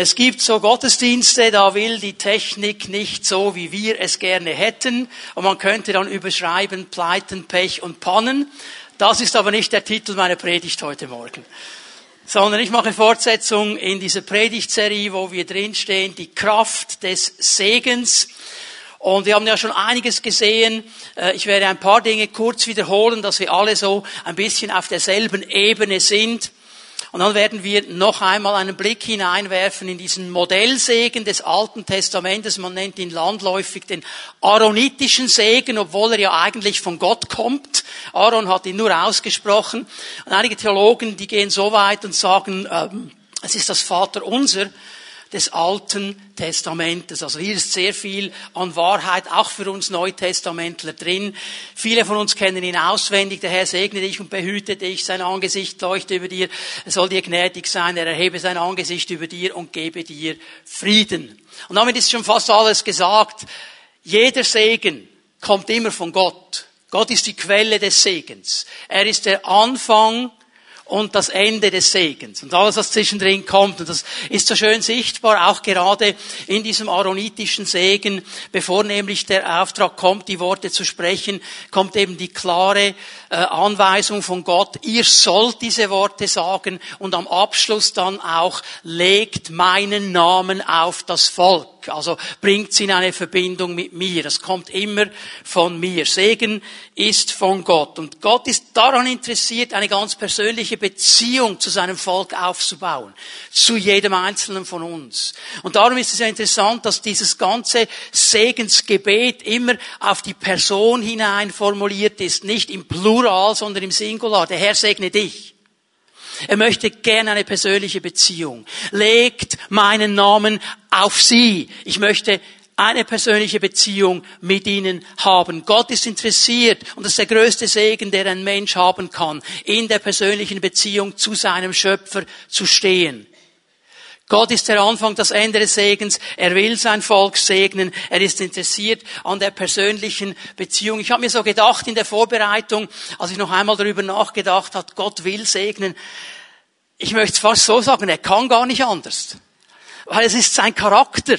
Es gibt so Gottesdienste, da will die Technik nicht so, wie wir es gerne hätten. Und man könnte dann überschreiben Pleiten, Pech und Pannen. Das ist aber nicht der Titel meiner Predigt heute Morgen. Sondern ich mache Fortsetzung in dieser Predigtserie, wo wir drinstehen, die Kraft des Segens. Und wir haben ja schon einiges gesehen. Äh, ich werde ein paar Dinge kurz wiederholen, dass wir alle so ein bisschen auf derselben Ebene sind. Und dann werden wir noch einmal einen Blick hineinwerfen in diesen Modellsegen des Alten Testamentes. Man nennt ihn landläufig den aaronitischen Segen, obwohl er ja eigentlich von Gott kommt. Aaron hat ihn nur ausgesprochen. Und einige Theologen, die gehen so weit und sagen, ähm, es ist das Vaterunser des Alten Testamentes. Also hier ist sehr viel an Wahrheit, auch für uns Neutestamentler drin. Viele von uns kennen ihn auswendig. Der Herr segne dich und behüte dich. Sein Angesicht leuchte über dir. Er soll dir gnädig sein. Er erhebe sein Angesicht über dir und gebe dir Frieden. Und damit ist schon fast alles gesagt. Jeder Segen kommt immer von Gott. Gott ist die Quelle des Segens. Er ist der Anfang und das Ende des Segens und alles, was zwischendrin kommt. Und das ist so schön sichtbar, auch gerade in diesem aaronitischen Segen, bevor nämlich der Auftrag kommt, die Worte zu sprechen, kommt eben die klare äh, Anweisung von Gott, ihr sollt diese Worte sagen und am Abschluss dann auch, legt meinen Namen auf das Volk. Also bringt sie in eine Verbindung mit mir. Das kommt immer von mir. Segen ist von Gott. Und Gott ist daran interessiert, eine ganz persönliche Beziehung zu seinem Volk aufzubauen. Zu jedem Einzelnen von uns. Und darum ist es ja interessant, dass dieses ganze Segensgebet immer auf die Person hinein formuliert ist. Nicht im Plural, sondern im Singular. Der Herr segne dich. Er möchte gerne eine persönliche Beziehung. Legt meinen Namen auf sie. Ich möchte eine persönliche Beziehung mit ihnen haben. Gott ist interessiert und das ist der größte Segen, der ein Mensch haben kann, in der persönlichen Beziehung zu seinem Schöpfer zu stehen. Gott ist der Anfang, das Ende des Segens. Er will sein Volk segnen. Er ist interessiert an der persönlichen Beziehung. Ich habe mir so gedacht in der Vorbereitung, als ich noch einmal darüber nachgedacht habe, Gott will segnen. Ich möchte es fast so sagen, er kann gar nicht anders. Weil es ist sein Charakter.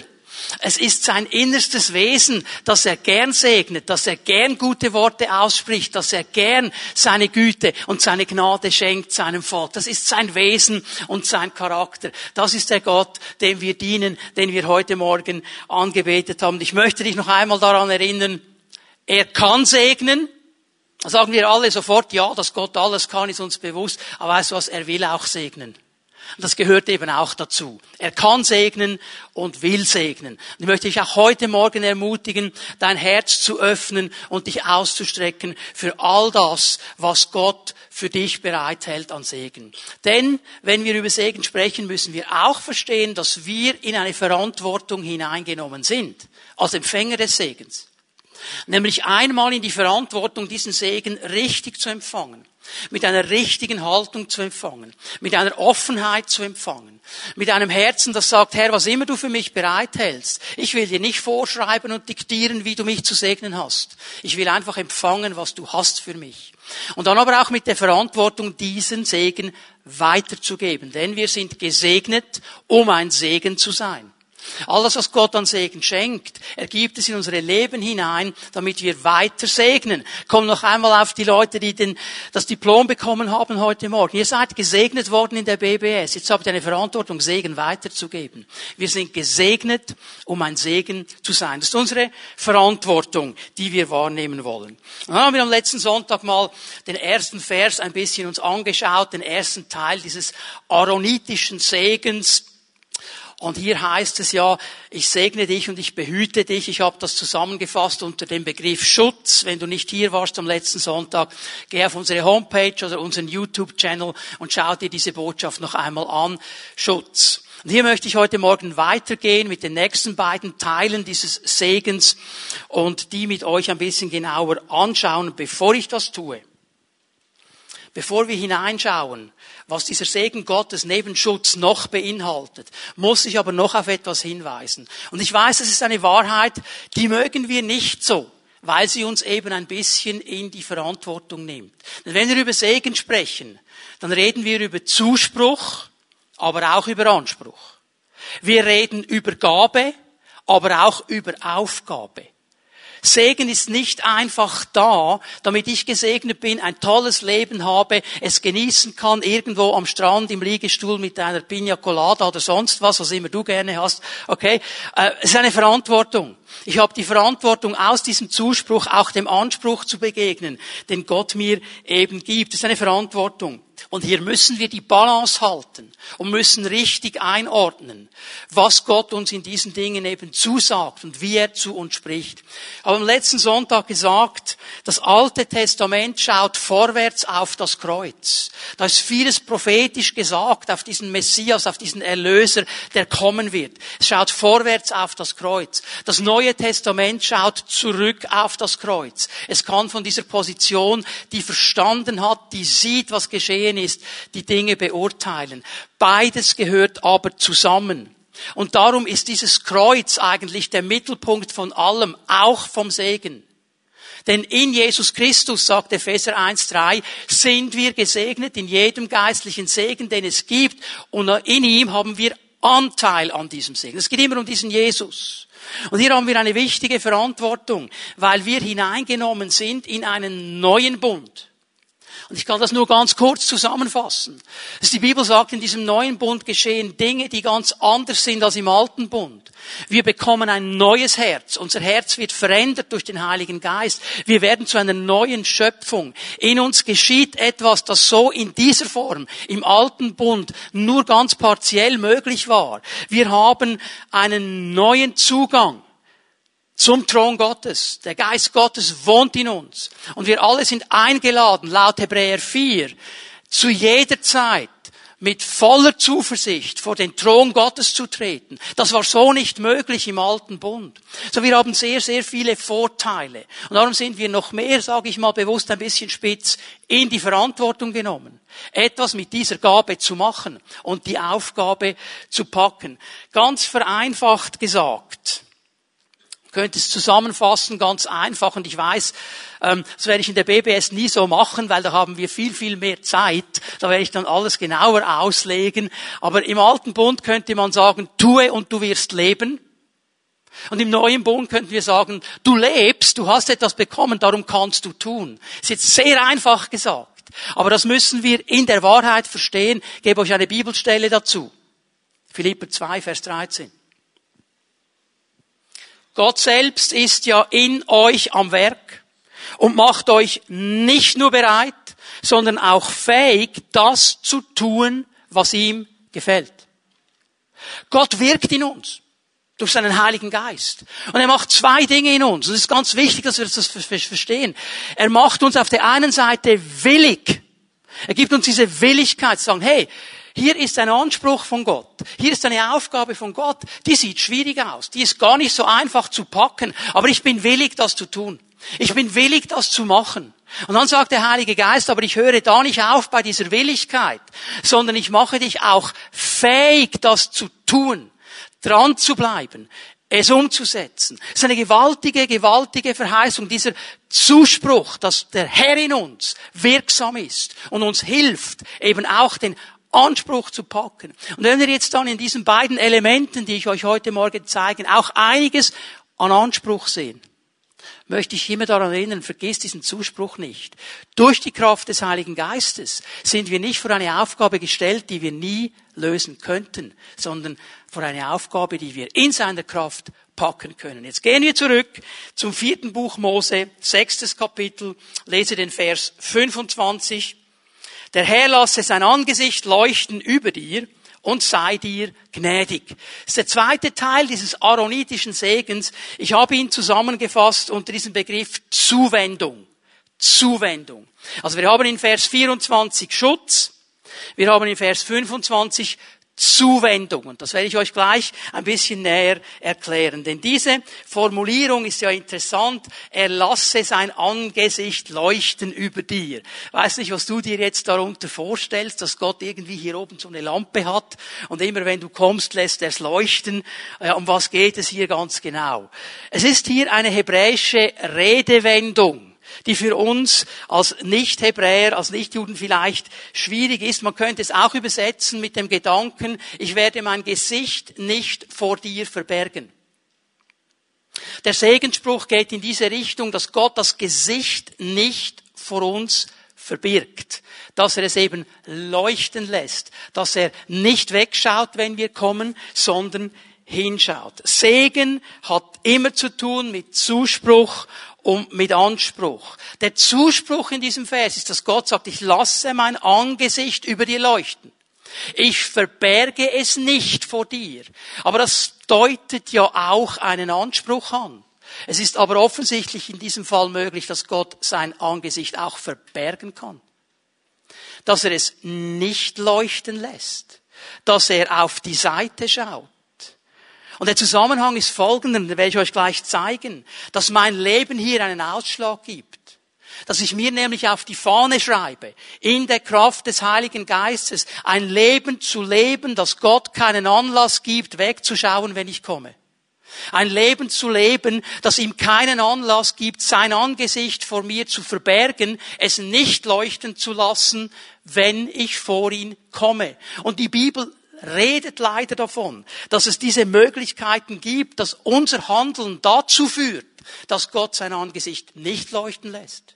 Es ist sein innerstes Wesen, dass er gern segnet, dass er gern gute Worte ausspricht, dass er gern seine Güte und seine Gnade schenkt seinem Volk. Das ist sein Wesen und sein Charakter. Das ist der Gott, dem wir dienen, den wir heute Morgen angebetet haben. Ich möchte dich noch einmal daran erinnern, er kann segnen. Sagen wir alle sofort, ja, dass Gott alles kann, ist uns bewusst. Aber weißt du was, er will auch segnen. Und das gehört eben auch dazu. Er kann segnen und will segnen. Und ich möchte dich auch heute Morgen ermutigen, dein Herz zu öffnen und dich auszustrecken für all das, was Gott für dich bereithält an Segen. Denn wenn wir über Segen sprechen, müssen wir auch verstehen, dass wir in eine Verantwortung hineingenommen sind, als Empfänger des Segens. Nämlich einmal in die Verantwortung, diesen Segen richtig zu empfangen mit einer richtigen Haltung zu empfangen, mit einer Offenheit zu empfangen, mit einem Herzen, das sagt, Herr, was immer du für mich bereithältst, ich will dir nicht vorschreiben und diktieren, wie du mich zu segnen hast. Ich will einfach empfangen, was du hast für mich. Und dann aber auch mit der Verantwortung, diesen Segen weiterzugeben, denn wir sind gesegnet, um ein Segen zu sein. Alles, was Gott an Segen schenkt, er gibt es in unsere Leben hinein, damit wir weiter segnen. Komm noch einmal auf die Leute, die den, das Diplom bekommen haben heute Morgen. Ihr seid gesegnet worden in der BBS. Jetzt habt ihr eine Verantwortung, Segen weiterzugeben. Wir sind gesegnet, um ein Segen zu sein. Das ist unsere Verantwortung, die wir wahrnehmen wollen. Dann haben wir am letzten Sonntag mal den ersten Vers ein bisschen uns angeschaut, den ersten Teil dieses aaronitischen Segens und hier heißt es ja, ich segne dich und ich behüte dich. Ich habe das zusammengefasst unter dem Begriff Schutz. Wenn du nicht hier warst am letzten Sonntag, geh auf unsere Homepage oder unseren YouTube-Channel und schau dir diese Botschaft noch einmal an. Schutz. Und hier möchte ich heute Morgen weitergehen mit den nächsten beiden Teilen dieses Segens und die mit euch ein bisschen genauer anschauen. Bevor ich das tue, bevor wir hineinschauen, was dieser Segen Gottes neben Schutz noch beinhaltet, muss ich aber noch auf etwas hinweisen. Und ich weiß, es ist eine Wahrheit, die mögen wir nicht so, weil sie uns eben ein bisschen in die Verantwortung nimmt. Denn wenn wir über Segen sprechen, dann reden wir über Zuspruch, aber auch über Anspruch. Wir reden über Gabe, aber auch über Aufgabe. Segen ist nicht einfach da, damit ich gesegnet bin, ein tolles Leben habe, es genießen kann, irgendwo am Strand im Liegestuhl mit einer Pina Colada oder sonst was, was immer du gerne hast. Okay, äh, es ist eine Verantwortung. Ich habe die Verantwortung, aus diesem Zuspruch auch dem Anspruch zu begegnen, den Gott mir eben gibt. Das ist eine Verantwortung. Und hier müssen wir die Balance halten und müssen richtig einordnen, was Gott uns in diesen Dingen eben zusagt und wie er zu uns spricht. Ich habe am letzten Sonntag gesagt, das Alte Testament schaut vorwärts auf das Kreuz. Da ist vieles prophetisch gesagt auf diesen Messias, auf diesen Erlöser, der kommen wird. Es schaut vorwärts auf das Kreuz. Das Neue Testament schaut zurück auf das Kreuz. Es kann von dieser Position, die verstanden hat, die sieht, was geschehen ist, die Dinge beurteilen. Beides gehört aber zusammen. Und darum ist dieses Kreuz eigentlich der Mittelpunkt von allem, auch vom Segen. Denn in Jesus Christus, sagt Epheser 1.3, sind wir gesegnet in jedem geistlichen Segen, den es gibt. Und in ihm haben wir Anteil an diesem Segen. Es geht immer um diesen Jesus. Und hier haben wir eine wichtige Verantwortung, weil wir hineingenommen sind in einen neuen Bund. Und ich kann das nur ganz kurz zusammenfassen. Dass die Bibel sagt, in diesem neuen Bund geschehen Dinge, die ganz anders sind als im alten Bund. Wir bekommen ein neues Herz. Unser Herz wird verändert durch den Heiligen Geist. Wir werden zu einer neuen Schöpfung. In uns geschieht etwas, das so in dieser Form im alten Bund nur ganz partiell möglich war. Wir haben einen neuen Zugang zum Thron Gottes. Der Geist Gottes wohnt in uns. Und wir alle sind eingeladen, laut Hebräer 4, zu jeder Zeit mit voller Zuversicht vor den Thron Gottes zu treten. Das war so nicht möglich im alten Bund. So wir haben sehr, sehr viele Vorteile. Und darum sind wir noch mehr, sage ich mal bewusst ein bisschen spitz, in die Verantwortung genommen. Etwas mit dieser Gabe zu machen und die Aufgabe zu packen. Ganz vereinfacht gesagt könnte es zusammenfassen, ganz einfach. Und ich weiß, ähm, das werde ich in der BBS nie so machen, weil da haben wir viel, viel mehr Zeit. Da werde ich dann alles genauer auslegen. Aber im alten Bund könnte man sagen, tue und du wirst leben. Und im neuen Bund könnten wir sagen, du lebst, du hast etwas bekommen, darum kannst du tun. Ist jetzt sehr einfach gesagt. Aber das müssen wir in der Wahrheit verstehen. Ich gebe euch eine Bibelstelle dazu. Philipper 2, Vers 13. Gott selbst ist ja in euch am Werk und macht euch nicht nur bereit, sondern auch fähig, das zu tun, was ihm gefällt. Gott wirkt in uns durch seinen Heiligen Geist. Und er macht zwei Dinge in uns. Und es ist ganz wichtig, dass wir das verstehen. Er macht uns auf der einen Seite willig. Er gibt uns diese Willigkeit zu sagen, hey, hier ist ein Anspruch von Gott. Hier ist eine Aufgabe von Gott. Die sieht schwierig aus. Die ist gar nicht so einfach zu packen. Aber ich bin willig, das zu tun. Ich bin willig, das zu machen. Und dann sagt der Heilige Geist, aber ich höre da nicht auf bei dieser Willigkeit, sondern ich mache dich auch fähig, das zu tun, dran zu bleiben, es umzusetzen. Es ist eine gewaltige, gewaltige Verheißung, dieser Zuspruch, dass der Herr in uns wirksam ist und uns hilft, eben auch den Anspruch zu packen. Und wenn wir jetzt dann in diesen beiden Elementen, die ich euch heute Morgen zeige, auch einiges an Anspruch sehen, möchte ich immer daran erinnern, vergiss diesen Zuspruch nicht. Durch die Kraft des Heiligen Geistes sind wir nicht vor eine Aufgabe gestellt, die wir nie lösen könnten, sondern vor eine Aufgabe, die wir in seiner Kraft packen können. Jetzt gehen wir zurück zum vierten Buch Mose, sechstes Kapitel, lese den Vers 25 der Herr lasse sein Angesicht leuchten über dir und sei dir gnädig. Das ist der zweite Teil dieses aaronitischen Segens. Ich habe ihn zusammengefasst unter diesem Begriff Zuwendung. Zuwendung. Also wir haben in Vers 24 Schutz, wir haben in Vers 25 Zuwendung. Und das werde ich euch gleich ein bisschen näher erklären. Denn diese Formulierung ist ja interessant. Er lasse sein Angesicht leuchten über dir. Weiß nicht, was du dir jetzt darunter vorstellst, dass Gott irgendwie hier oben so eine Lampe hat und immer wenn du kommst, lässt er es leuchten. Ja, um was geht es hier ganz genau? Es ist hier eine hebräische Redewendung die für uns als Nicht-Hebräer, als Nicht-Juden vielleicht schwierig ist. Man könnte es auch übersetzen mit dem Gedanken, ich werde mein Gesicht nicht vor dir verbergen. Der Segensspruch geht in diese Richtung, dass Gott das Gesicht nicht vor uns verbirgt, dass er es eben leuchten lässt, dass er nicht wegschaut, wenn wir kommen, sondern hinschaut. Segen hat immer zu tun mit Zuspruch und mit Anspruch. Der Zuspruch in diesem Vers ist, dass Gott sagt, ich lasse mein Angesicht über dir leuchten. Ich verberge es nicht vor dir. Aber das deutet ja auch einen Anspruch an. Es ist aber offensichtlich in diesem Fall möglich, dass Gott sein Angesicht auch verbergen kann. Dass er es nicht leuchten lässt. Dass er auf die Seite schaut. Und der Zusammenhang ist folgender, den werde ich euch gleich zeigen, dass mein Leben hier einen Ausschlag gibt. Dass ich mir nämlich auf die Fahne schreibe, in der Kraft des Heiligen Geistes, ein Leben zu leben, das Gott keinen Anlass gibt, wegzuschauen, wenn ich komme. Ein Leben zu leben, das ihm keinen Anlass gibt, sein Angesicht vor mir zu verbergen, es nicht leuchten zu lassen, wenn ich vor ihn komme. Und die Bibel redet leider davon, dass es diese Möglichkeiten gibt, dass unser Handeln dazu führt, dass Gott sein Angesicht nicht leuchten lässt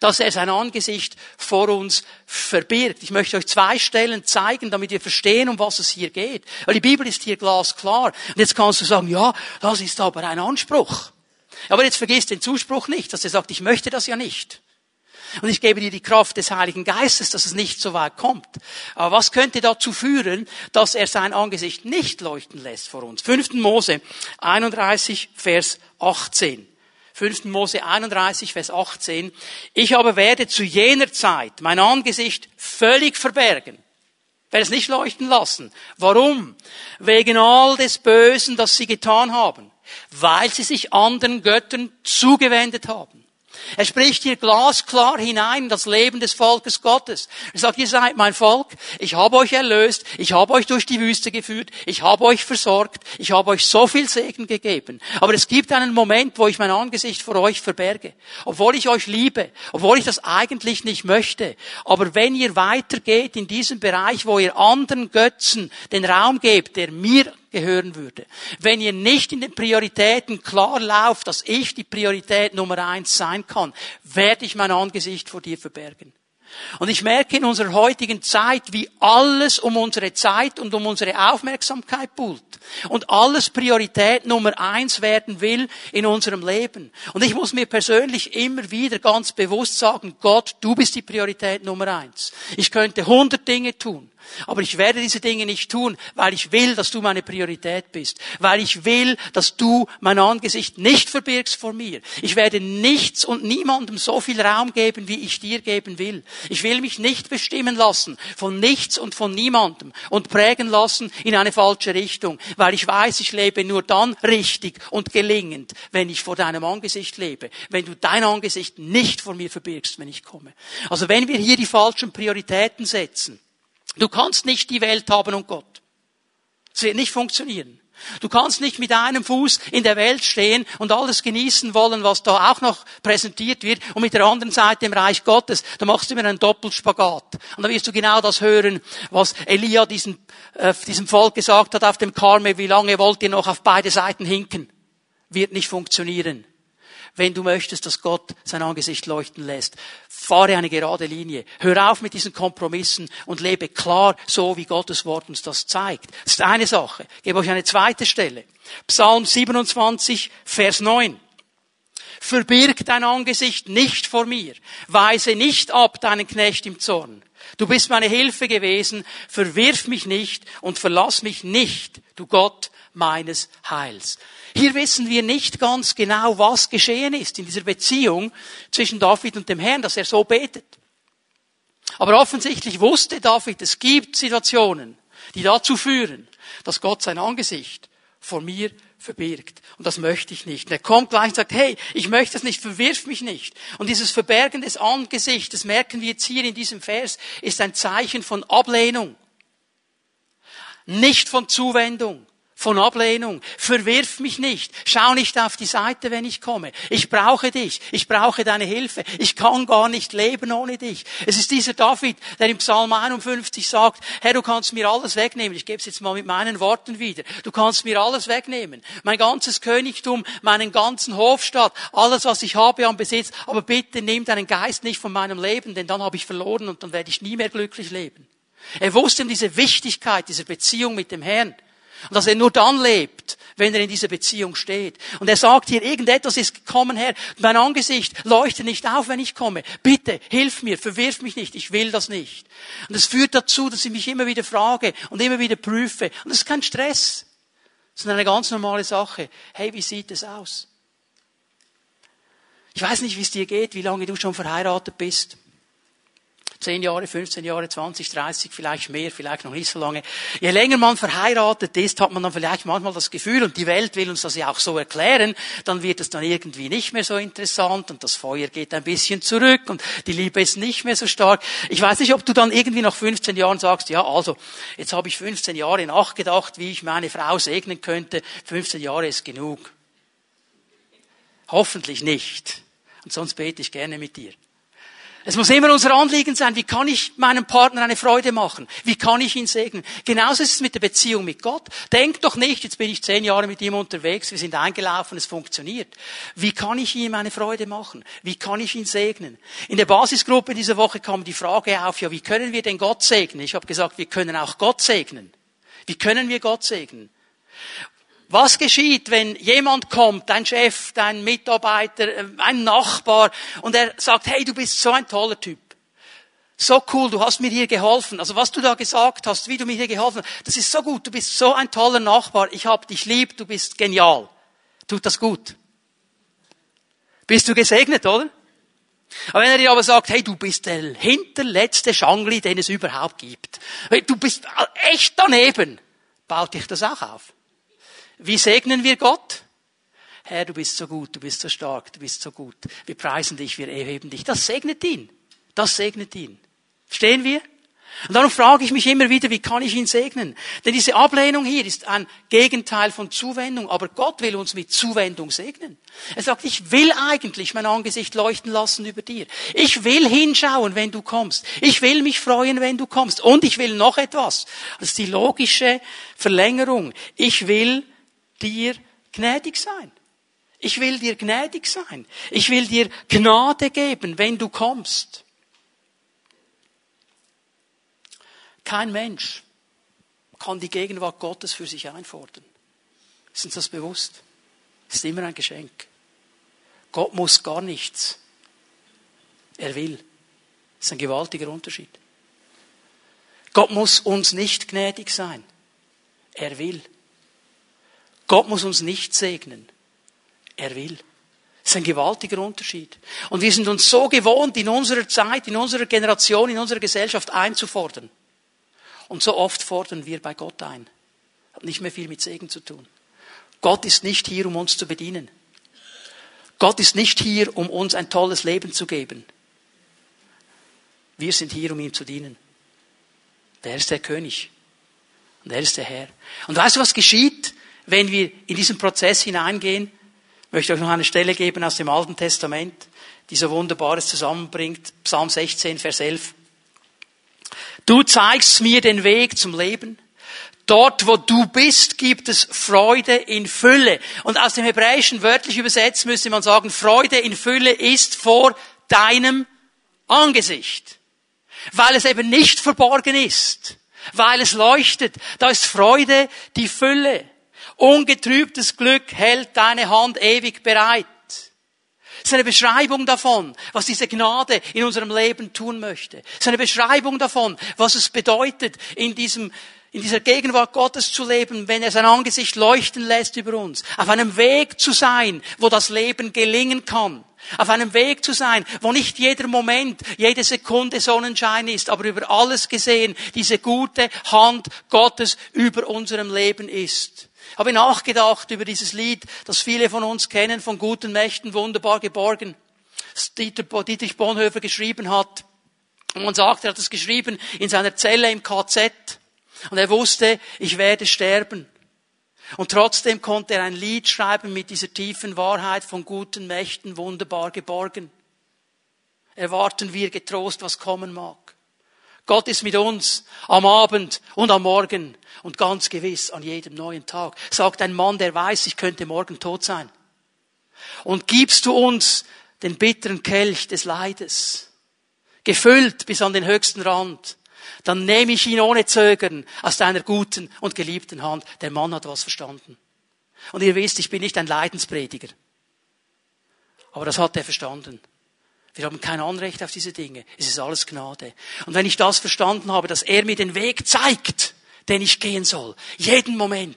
dass er sein Angesicht vor uns verbirgt. Ich möchte euch zwei Stellen zeigen, damit wir verstehen, um was es hier geht. Weil die Bibel ist hier glasklar. Und jetzt kannst du sagen, ja, das ist aber ein Anspruch. Aber jetzt vergiss den Zuspruch nicht, dass er sagt, ich möchte das ja nicht. Und ich gebe dir die Kraft des Heiligen Geistes, dass es nicht so weit kommt. Aber was könnte dazu führen, dass er sein Angesicht nicht leuchten lässt vor uns? 5. Mose 31, Vers 18. 5. Mose 31, Vers 18. Ich aber werde zu jener Zeit mein Angesicht völlig verbergen. Werde es nicht leuchten lassen. Warum? Wegen all des Bösen, das sie getan haben. Weil sie sich anderen Göttern zugewendet haben. Er spricht hier glasklar hinein in das Leben des Volkes Gottes. Er sagt, ihr seid mein Volk, ich habe euch erlöst, ich habe euch durch die Wüste geführt, ich habe euch versorgt, ich habe euch so viel Segen gegeben. Aber es gibt einen Moment, wo ich mein Angesicht vor euch verberge. Obwohl ich euch liebe, obwohl ich das eigentlich nicht möchte. Aber wenn ihr weitergeht in diesem Bereich, wo ihr anderen Götzen den Raum gebt, der mir gehören würde. Wenn ihr nicht in den Prioritäten klar lauft, dass ich die Priorität Nummer eins sein kann, werde ich mein Angesicht vor dir verbergen. Und ich merke in unserer heutigen Zeit, wie alles um unsere Zeit und um unsere Aufmerksamkeit buhlt. Und alles Priorität Nummer eins werden will in unserem Leben. Und ich muss mir persönlich immer wieder ganz bewusst sagen, Gott, du bist die Priorität Nummer eins. Ich könnte hundert Dinge tun. Aber ich werde diese Dinge nicht tun, weil ich will, dass du meine Priorität bist. Weil ich will, dass du mein Angesicht nicht verbirgst vor mir. Ich werde nichts und niemandem so viel Raum geben, wie ich dir geben will. Ich will mich nicht bestimmen lassen von nichts und von niemandem und prägen lassen in eine falsche Richtung. Weil ich weiß, ich lebe nur dann richtig und gelingend, wenn ich vor deinem Angesicht lebe. Wenn du dein Angesicht nicht vor mir verbirgst, wenn ich komme. Also wenn wir hier die falschen Prioritäten setzen, Du kannst nicht die Welt haben und Gott. Es wird nicht funktionieren. Du kannst nicht mit einem Fuß in der Welt stehen und alles genießen wollen, was da auch noch präsentiert wird, und mit der anderen Seite im Reich Gottes. Da machst du immer einen Doppelspagat. Und da wirst du genau das hören, was Elia diesen, äh, diesem Volk gesagt hat auf dem Karmel. Wie lange wollt ihr noch auf beide Seiten hinken? Wird nicht funktionieren wenn du möchtest, dass Gott sein Angesicht leuchten lässt. Fahre eine gerade Linie. Hör auf mit diesen Kompromissen und lebe klar so, wie Gottes Wort uns das zeigt. Das ist eine Sache. Ich gebe euch eine zweite Stelle. Psalm 27, Vers 9. Verbirg dein Angesicht nicht vor mir. Weise nicht ab deinen Knecht im Zorn. Du bist meine Hilfe gewesen. Verwirf mich nicht und verlass mich nicht, du Gott meines Heils. Hier wissen wir nicht ganz genau, was geschehen ist in dieser Beziehung zwischen David und dem Herrn, dass er so betet. Aber offensichtlich wusste David, es gibt Situationen, die dazu führen, dass Gott sein Angesicht vor mir verbirgt. Und das möchte ich nicht. Und er kommt gleich und sagt, hey, ich möchte es nicht, verwirf mich nicht. Und dieses Verbergen des Angesichts, das merken wir jetzt hier in diesem Vers, ist ein Zeichen von Ablehnung. Nicht von Zuwendung von Ablehnung. Verwirf mich nicht. Schau nicht auf die Seite, wenn ich komme. Ich brauche dich. Ich brauche deine Hilfe. Ich kann gar nicht leben ohne dich. Es ist dieser David, der im Psalm 51 sagt, Herr, du kannst mir alles wegnehmen. Ich gebe es jetzt mal mit meinen Worten wieder. Du kannst mir alles wegnehmen. Mein ganzes Königtum, meinen ganzen Hofstaat, alles, was ich habe an Besitz. Aber bitte nimm deinen Geist nicht von meinem Leben, denn dann habe ich verloren und dann werde ich nie mehr glücklich leben. Er wusste um diese Wichtigkeit dieser Beziehung mit dem Herrn. Und dass er nur dann lebt, wenn er in dieser Beziehung steht. Und er sagt hier, irgendetwas ist gekommen, Herr, mein Angesicht leuchtet nicht auf, wenn ich komme. Bitte, hilf mir, verwirf mich nicht, ich will das nicht. Und das führt dazu, dass ich mich immer wieder frage und immer wieder prüfe. Und das ist kein Stress, sondern eine ganz normale Sache. Hey, wie sieht es aus? Ich weiß nicht, wie es dir geht, wie lange du schon verheiratet bist. 10 Jahre, 15 Jahre, 20, 30, vielleicht mehr, vielleicht noch nicht so lange. Je länger man verheiratet ist, hat man dann vielleicht manchmal das Gefühl, und die Welt will uns das ja auch so erklären, dann wird es dann irgendwie nicht mehr so interessant und das Feuer geht ein bisschen zurück und die Liebe ist nicht mehr so stark. Ich weiß nicht, ob du dann irgendwie nach 15 Jahren sagst, ja, also, jetzt habe ich 15 Jahre nachgedacht, wie ich meine Frau segnen könnte. 15 Jahre ist genug. Hoffentlich nicht. Und sonst bete ich gerne mit dir. Es muss immer unser Anliegen sein, wie kann ich meinem Partner eine Freude machen? Wie kann ich ihn segnen? Genauso ist es mit der Beziehung mit Gott. Denk doch nicht, jetzt bin ich zehn Jahre mit ihm unterwegs, wir sind eingelaufen, es funktioniert. Wie kann ich ihm eine Freude machen? Wie kann ich ihn segnen? In der Basisgruppe dieser Woche kam die Frage auf, ja, wie können wir denn Gott segnen? Ich habe gesagt, wir können auch Gott segnen. Wie können wir Gott segnen? Was geschieht, wenn jemand kommt, dein Chef, dein Mitarbeiter, äh, ein Nachbar, und er sagt, hey, du bist so ein toller Typ. So cool, du hast mir hier geholfen. Also was du da gesagt hast, wie du mir hier geholfen hast, das ist so gut. Du bist so ein toller Nachbar. Ich hab dich lieb, du bist genial. Tut das gut. Bist du gesegnet, oder? Aber wenn er dir aber sagt, hey, du bist der hinterletzte Schangli, den es überhaupt gibt. Du bist echt daneben. Baut dich das auch auf? Wie segnen wir Gott? Herr, du bist so gut, du bist so stark, du bist so gut. Wir preisen dich, wir erheben dich. Das segnet ihn. Das segnet ihn. Verstehen wir? Und darum frage ich mich immer wieder, wie kann ich ihn segnen? Denn diese Ablehnung hier ist ein Gegenteil von Zuwendung, aber Gott will uns mit Zuwendung segnen. Er sagt, ich will eigentlich mein Angesicht leuchten lassen über dir. Ich will hinschauen, wenn du kommst. Ich will mich freuen, wenn du kommst. Und ich will noch etwas. Das ist die logische Verlängerung. Ich will dir gnädig sein. Ich will dir gnädig sein. Ich will dir Gnade geben, wenn du kommst. Kein Mensch kann die Gegenwart Gottes für sich einfordern. Ist uns das bewusst? Ist immer ein Geschenk. Gott muss gar nichts. Er will. Ist ein gewaltiger Unterschied. Gott muss uns nicht gnädig sein. Er will. Gott muss uns nicht segnen. Er will. Das ist ein gewaltiger Unterschied. Und wir sind uns so gewohnt, in unserer Zeit, in unserer Generation, in unserer Gesellschaft einzufordern. Und so oft fordern wir bei Gott ein. Hat nicht mehr viel mit Segen zu tun. Gott ist nicht hier, um uns zu bedienen. Gott ist nicht hier, um uns ein tolles Leben zu geben. Wir sind hier, um ihm zu dienen. Der ist der König. Und er ist der Herr. Und weißt du, was geschieht, wenn wir in diesen Prozess hineingehen, möchte ich euch noch eine Stelle geben aus dem Alten Testament, die so wunderbares zusammenbringt. Psalm 16, Vers 11. Du zeigst mir den Weg zum Leben. Dort, wo du bist, gibt es Freude in Fülle. Und aus dem Hebräischen wörtlich übersetzt müsste man sagen, Freude in Fülle ist vor deinem Angesicht. Weil es eben nicht verborgen ist. Weil es leuchtet. Da ist Freude die Fülle. Ungetrübtes Glück hält deine Hand ewig bereit. Das ist eine Beschreibung davon, was diese Gnade in unserem Leben tun möchte. Das ist eine Beschreibung davon, was es bedeutet, in diesem in dieser Gegenwart Gottes zu leben, wenn er sein Angesicht leuchten lässt über uns. Auf einem Weg zu sein, wo das Leben gelingen kann. Auf einem Weg zu sein, wo nicht jeder Moment, jede Sekunde Sonnenschein ist, aber über alles gesehen diese gute Hand Gottes über unserem Leben ist habe nachgedacht über dieses Lied, das viele von uns kennen, von guten Mächten wunderbar geborgen, das Dietrich Bonhoeffer geschrieben hat. Und man sagt, er hat es geschrieben in seiner Zelle im KZ. Und er wusste, ich werde sterben. Und trotzdem konnte er ein Lied schreiben mit dieser tiefen Wahrheit von guten Mächten wunderbar geborgen. Erwarten wir getrost, was kommen mag. Gott ist mit uns am Abend und am Morgen und ganz gewiss an jedem neuen Tag. Sagt ein Mann, der weiß, ich könnte morgen tot sein. Und gibst du uns den bitteren Kelch des Leides, gefüllt bis an den höchsten Rand, dann nehme ich ihn ohne Zögern aus deiner guten und geliebten Hand. Der Mann hat was verstanden. Und ihr wisst, ich bin nicht ein Leidensprediger. Aber das hat er verstanden. Wir haben kein Anrecht auf diese Dinge. Es ist alles Gnade. Und wenn ich das verstanden habe, dass er mir den Weg zeigt, den ich gehen soll, jeden Moment,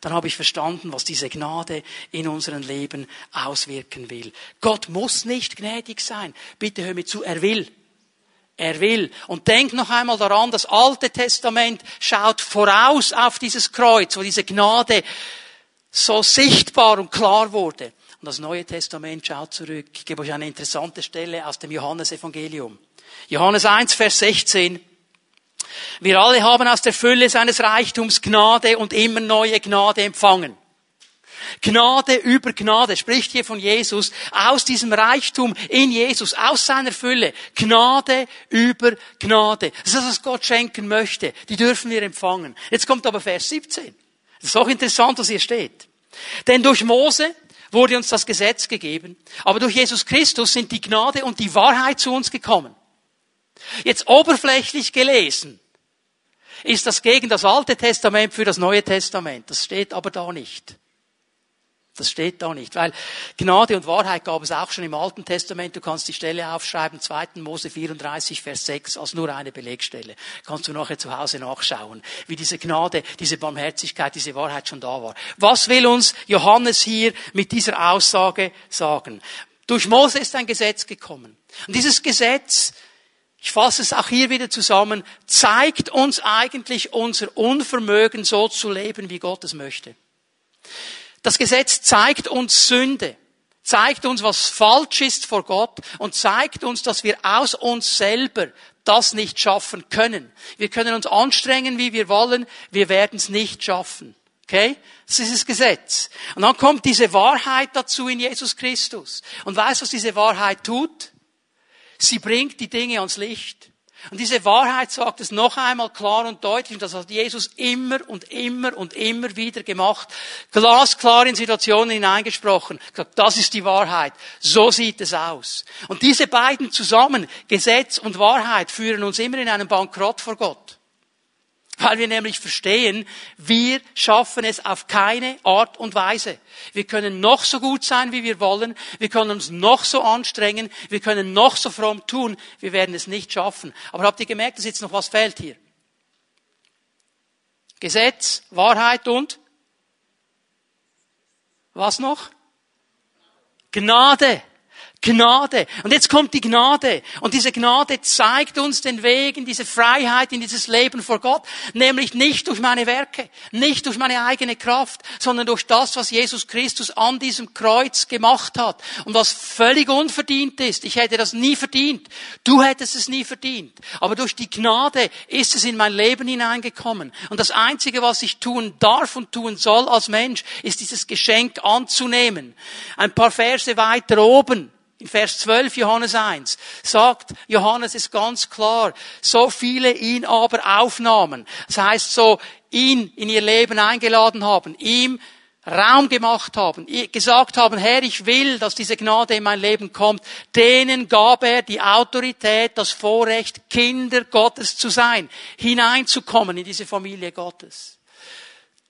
dann habe ich verstanden, was diese Gnade in unserem Leben auswirken will. Gott muss nicht gnädig sein. Bitte hör mir zu, er will. Er will. Und denk noch einmal daran, das Alte Testament schaut voraus auf dieses Kreuz, wo diese Gnade so sichtbar und klar wurde. Und das Neue Testament schaut zurück. Ich gebe euch eine interessante Stelle aus dem Johannesevangelium. Johannes 1, Vers 16. Wir alle haben aus der Fülle seines Reichtums Gnade und immer neue Gnade empfangen. Gnade über Gnade, spricht hier von Jesus, aus diesem Reichtum in Jesus, aus seiner Fülle. Gnade über Gnade. Das ist das, was Gott schenken möchte. Die dürfen wir empfangen. Jetzt kommt aber Vers 17. Das ist auch interessant, was hier steht. Denn durch Mose wurde uns das Gesetz gegeben, aber durch Jesus Christus sind die Gnade und die Wahrheit zu uns gekommen. Jetzt oberflächlich gelesen ist das gegen das Alte Testament für das Neue Testament. Das steht aber da nicht. Das steht da nicht, weil Gnade und Wahrheit gab es auch schon im Alten Testament. Du kannst die Stelle aufschreiben, 2. Mose 34, Vers 6, als nur eine Belegstelle. Kannst du nachher zu Hause nachschauen, wie diese Gnade, diese Barmherzigkeit, diese Wahrheit schon da war. Was will uns Johannes hier mit dieser Aussage sagen? Durch Mose ist ein Gesetz gekommen. Und dieses Gesetz ich fasse es auch hier wieder zusammen, zeigt uns eigentlich unser Unvermögen, so zu leben, wie Gott es möchte. Das Gesetz zeigt uns Sünde, zeigt uns, was falsch ist vor Gott und zeigt uns, dass wir aus uns selber das nicht schaffen können. Wir können uns anstrengen, wie wir wollen, wir werden es nicht schaffen. Okay? Das ist das Gesetz. Und dann kommt diese Wahrheit dazu in Jesus Christus. Und weißt du, was diese Wahrheit tut? Sie bringt die Dinge ans Licht. Und diese Wahrheit sagt es noch einmal klar und deutlich, und das hat Jesus immer und immer und immer wieder gemacht, glasklar in Situationen hineingesprochen, gesagt, das ist die Wahrheit, so sieht es aus. Und diese beiden zusammen, Gesetz und Wahrheit, führen uns immer in einen Bankrott vor Gott. Weil wir nämlich verstehen, wir schaffen es auf keine Art und Weise. Wir können noch so gut sein, wie wir wollen. Wir können uns noch so anstrengen. Wir können noch so fromm tun. Wir werden es nicht schaffen. Aber habt ihr gemerkt, dass jetzt noch was fehlt hier? Gesetz, Wahrheit und was noch? Gnade. Gnade. Und jetzt kommt die Gnade. Und diese Gnade zeigt uns den Weg in diese Freiheit, in dieses Leben vor Gott. Nämlich nicht durch meine Werke, nicht durch meine eigene Kraft, sondern durch das, was Jesus Christus an diesem Kreuz gemacht hat. Und was völlig unverdient ist. Ich hätte das nie verdient. Du hättest es nie verdient. Aber durch die Gnade ist es in mein Leben hineingekommen. Und das Einzige, was ich tun darf und tun soll als Mensch, ist dieses Geschenk anzunehmen. Ein paar Verse weiter oben in Vers 12 Johannes 1 sagt Johannes es ganz klar, so viele ihn aber aufnahmen. Das heißt so, ihn in ihr Leben eingeladen haben, ihm Raum gemacht haben, gesagt haben, Herr, ich will, dass diese Gnade in mein Leben kommt, denen gab er die Autorität, das Vorrecht, Kinder Gottes zu sein, hineinzukommen in diese Familie Gottes.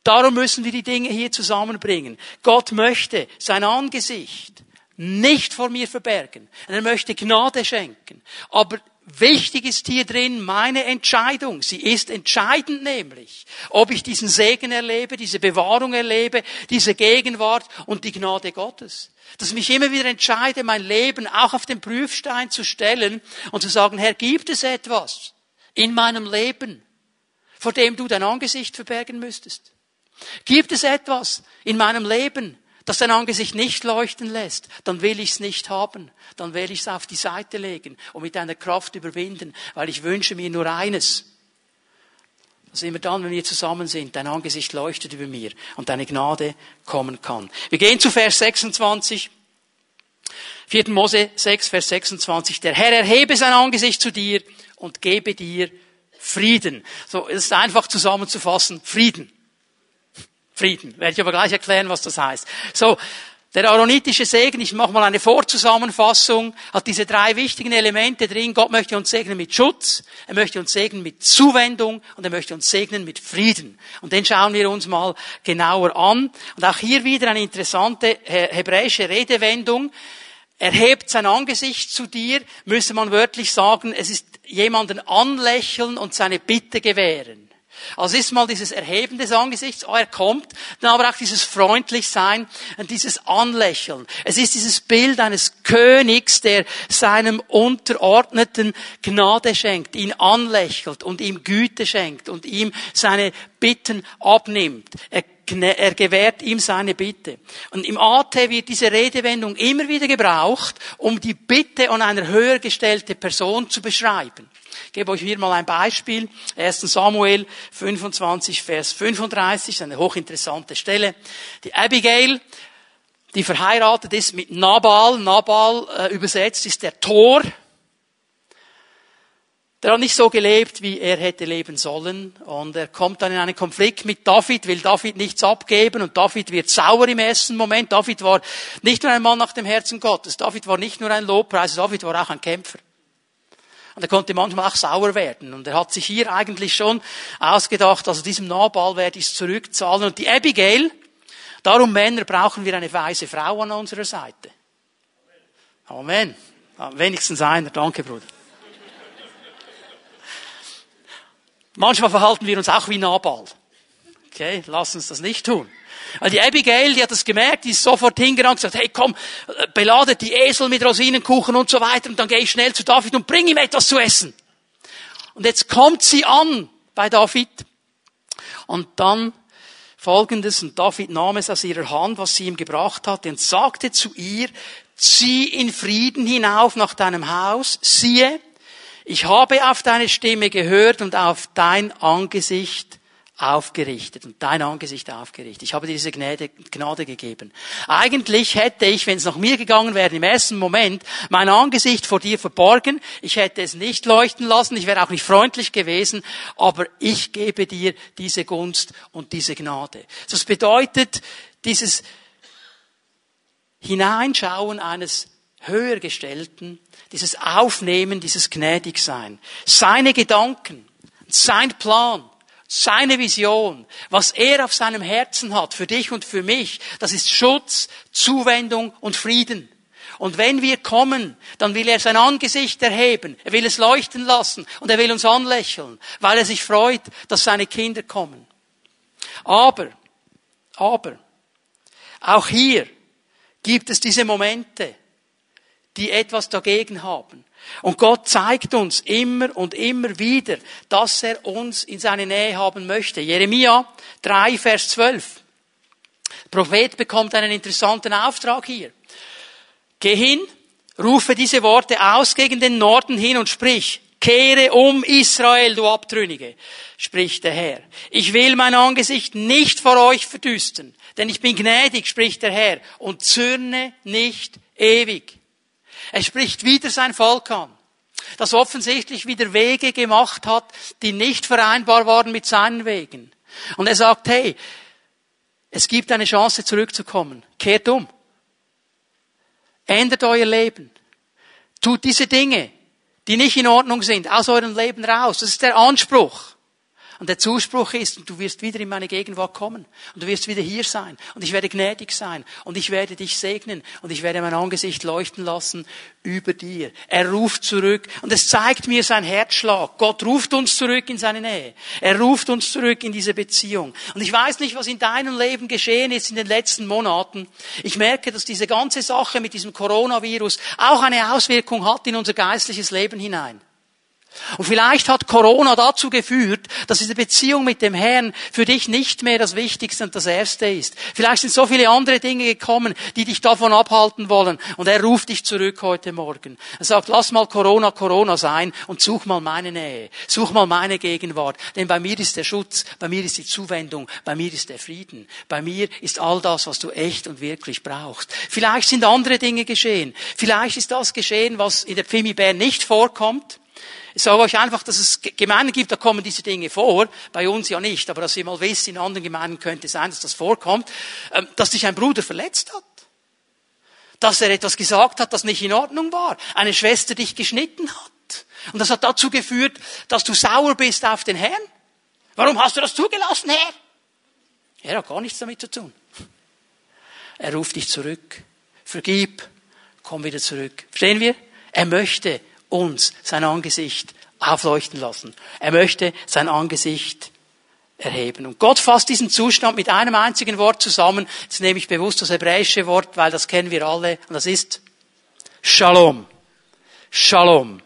Darum müssen wir die Dinge hier zusammenbringen. Gott möchte sein Angesicht nicht vor mir verbergen. Er möchte Gnade schenken. Aber wichtig ist hier drin meine Entscheidung. Sie ist entscheidend nämlich, ob ich diesen Segen erlebe, diese Bewahrung erlebe, diese Gegenwart und die Gnade Gottes. Dass ich mich immer wieder entscheide, mein Leben auch auf den Prüfstein zu stellen und zu sagen, Herr, gibt es etwas in meinem Leben, vor dem du dein Angesicht verbergen müsstest? Gibt es etwas in meinem Leben, das dein Angesicht nicht leuchten lässt, dann will ich es nicht haben. Dann will ich es auf die Seite legen und mit deiner Kraft überwinden, weil ich wünsche mir nur eines. dass immer dann, wenn wir zusammen sind, dein Angesicht leuchtet über mir und deine Gnade kommen kann. Wir gehen zu Vers 26. 4. Mose 6, Vers 26. Der Herr erhebe sein Angesicht zu dir und gebe dir Frieden. So, es ist einfach zusammenzufassen. Frieden. Frieden. Werde ich aber gleich erklären, was das heißt. So, der aaronitische Segen, ich mache mal eine Vorzusammenfassung, hat diese drei wichtigen Elemente drin. Gott möchte uns segnen mit Schutz, er möchte uns segnen mit Zuwendung und er möchte uns segnen mit Frieden. Und den schauen wir uns mal genauer an. Und auch hier wieder eine interessante hebräische Redewendung. Er hebt sein Angesicht zu dir, müsste man wörtlich sagen, es ist jemanden anlächeln und seine Bitte gewähren. Also ist mal dieses Erheben des Angesichts, oh, er kommt, dann aber auch dieses Freundlichsein und dieses Anlächeln. Es ist dieses Bild eines Königs, der seinem Unterordneten Gnade schenkt, ihn anlächelt und ihm Güte schenkt und ihm seine Bitten abnimmt. Er er gewährt ihm seine Bitte. Und im AT wird diese Redewendung immer wieder gebraucht, um die Bitte an eine höher gestellte Person zu beschreiben. Ich gebe euch hier mal ein Beispiel. 1. Samuel 25, Vers 35, eine hochinteressante Stelle. Die Abigail, die verheiratet ist mit Nabal. Nabal äh, übersetzt ist der Tor. Der hat nicht so gelebt, wie er hätte leben sollen. Und er kommt dann in einen Konflikt mit David, will David nichts abgeben und David wird sauer im ersten Moment. David war nicht nur ein Mann nach dem Herzen Gottes. David war nicht nur ein Lobpreis, David war auch ein Kämpfer. Und er konnte manchmal auch sauer werden. Und er hat sich hier eigentlich schon ausgedacht, also diesem Nabal werde ich es zurückzahlen. Und die Abigail, darum Männer brauchen wir eine weise Frau an unserer Seite. Amen. Wenigstens einer. Danke, Bruder. Manchmal verhalten wir uns auch wie Nabal. Okay, lass uns das nicht tun. Also die Abigail, die hat das gemerkt, die ist sofort hingerannt und gesagt, hey komm, beladet die Esel mit Rosinenkuchen und so weiter und dann gehe ich schnell zu David und bring ihm etwas zu essen. Und jetzt kommt sie an bei David und dann folgendes, und David nahm es aus ihrer Hand, was sie ihm gebracht hatte und sagte zu ihr, zieh in Frieden hinauf nach deinem Haus, siehe, ich habe auf deine Stimme gehört und auf dein Angesicht aufgerichtet und dein Angesicht aufgerichtet. Ich habe dir diese Gnade, Gnade gegeben. Eigentlich hätte ich, wenn es nach mir gegangen wäre, im ersten Moment mein Angesicht vor dir verborgen. Ich hätte es nicht leuchten lassen. Ich wäre auch nicht freundlich gewesen. Aber ich gebe dir diese Gunst und diese Gnade. Das bedeutet, dieses Hineinschauen eines höhergestellten, dieses Aufnehmen, dieses Gnädigsein. Seine Gedanken, sein Plan, seine Vision, was er auf seinem Herzen hat, für dich und für mich, das ist Schutz, Zuwendung und Frieden. Und wenn wir kommen, dann will er sein Angesicht erheben, er will es leuchten lassen und er will uns anlächeln, weil er sich freut, dass seine Kinder kommen. Aber, aber, auch hier gibt es diese Momente, die etwas dagegen haben. Und Gott zeigt uns immer und immer wieder, dass er uns in seine Nähe haben möchte. Jeremia 3, Vers 12. Der Prophet bekommt einen interessanten Auftrag hier. Geh hin, rufe diese Worte aus gegen den Norden hin und sprich, Kehre um Israel, du Abtrünnige, spricht der Herr. Ich will mein Angesicht nicht vor euch verdüstern, denn ich bin gnädig, spricht der Herr, und zürne nicht ewig. Er spricht wieder sein Volk an, das offensichtlich wieder Wege gemacht hat, die nicht vereinbar waren mit seinen Wegen. Und er sagt, hey, es gibt eine Chance zurückzukommen. Kehrt um. Ändert euer Leben. Tut diese Dinge, die nicht in Ordnung sind, aus eurem Leben raus. Das ist der Anspruch. Und der Zuspruch ist, du wirst wieder in meine Gegenwart kommen. Und du wirst wieder hier sein. Und ich werde gnädig sein. Und ich werde dich segnen. Und ich werde mein Angesicht leuchten lassen über dir. Er ruft zurück. Und es zeigt mir sein Herzschlag. Gott ruft uns zurück in seine Nähe. Er ruft uns zurück in diese Beziehung. Und ich weiß nicht, was in deinem Leben geschehen ist in den letzten Monaten. Ich merke, dass diese ganze Sache mit diesem Coronavirus auch eine Auswirkung hat in unser geistliches Leben hinein. Und vielleicht hat Corona dazu geführt, dass diese Beziehung mit dem Herrn für dich nicht mehr das Wichtigste und das Erste ist. Vielleicht sind so viele andere Dinge gekommen, die dich davon abhalten wollen. Und er ruft dich zurück heute Morgen. Er sagt, lass mal Corona Corona sein und such mal meine Nähe. Such mal meine Gegenwart. Denn bei mir ist der Schutz, bei mir ist die Zuwendung, bei mir ist der Frieden. Bei mir ist all das, was du echt und wirklich brauchst. Vielleicht sind andere Dinge geschehen. Vielleicht ist das geschehen, was in der Pfimi Bern nicht vorkommt. Ich sage euch einfach, dass es Gemeinden gibt, da kommen diese Dinge vor, bei uns ja nicht, aber dass ihr mal wisst, in anderen Gemeinden könnte es sein, dass das vorkommt, ähm, dass dich ein Bruder verletzt hat. Dass er etwas gesagt hat, das nicht in Ordnung war. Eine Schwester dich geschnitten hat. Und das hat dazu geführt, dass du sauer bist auf den Herrn. Warum hast du das zugelassen, Herr? Er hat gar nichts damit zu tun. Er ruft dich zurück. Vergib, komm wieder zurück. Verstehen wir? Er möchte uns sein Angesicht aufleuchten lassen. Er möchte sein Angesicht erheben. Und Gott fasst diesen Zustand mit einem einzigen Wort zusammen. Jetzt nehme ich bewusst das hebräische Wort, weil das kennen wir alle. Und das ist Shalom. Shalom.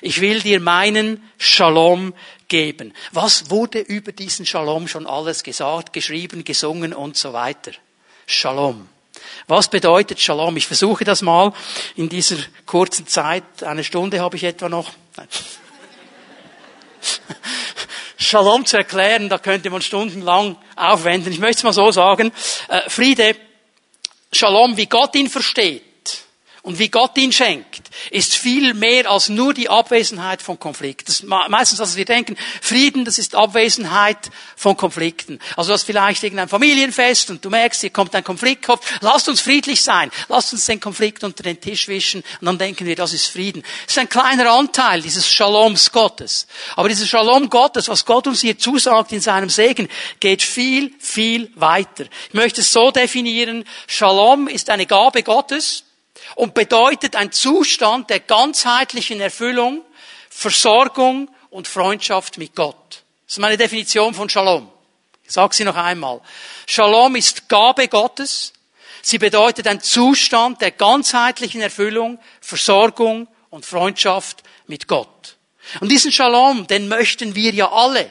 Ich will dir meinen Shalom geben. Was wurde über diesen Shalom schon alles gesagt, geschrieben, gesungen und so weiter? Shalom. Was bedeutet Shalom? Ich versuche das mal in dieser kurzen Zeit. Eine Stunde habe ich etwa noch. Shalom zu erklären, da könnte man stundenlang aufwenden. Ich möchte es mal so sagen. Äh, Friede, Shalom, wie Gott ihn versteht und wie Gott ihn schenkt, ist viel mehr als nur die Abwesenheit von Konflikt. Das meistens, was wir denken, Frieden, das ist Abwesenheit von Konflikten. Also du hast vielleicht irgendein Familienfest und du merkst, hier kommt ein Konflikt, lasst uns friedlich sein, lasst uns den Konflikt unter den Tisch wischen und dann denken wir, das ist Frieden. Das ist ein kleiner Anteil dieses Shaloms Gottes. Aber dieses Shalom Gottes, was Gott uns hier zusagt in seinem Segen, geht viel, viel weiter. Ich möchte es so definieren, Shalom ist eine Gabe Gottes, und bedeutet ein Zustand der ganzheitlichen Erfüllung, Versorgung und Freundschaft mit Gott. Das ist meine Definition von Shalom. Ich sage sie noch einmal. Shalom ist Gabe Gottes. Sie bedeutet ein Zustand der ganzheitlichen Erfüllung, Versorgung und Freundschaft mit Gott. Und diesen Shalom, den möchten wir ja alle.